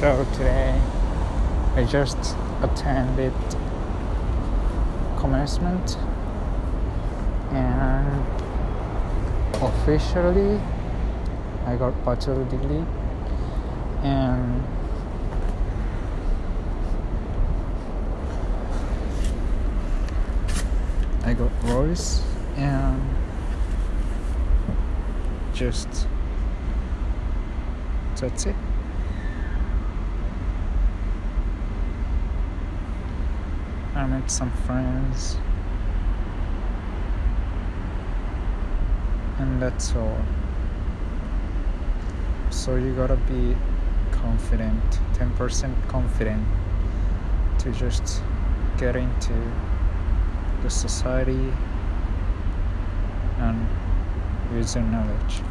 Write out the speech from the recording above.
So today I just attended commencement and officially I got bachelor degree and I got voice and just that's it. I met some friends and that's all. So you gotta be confident, 10% confident to just get into the society and use your knowledge.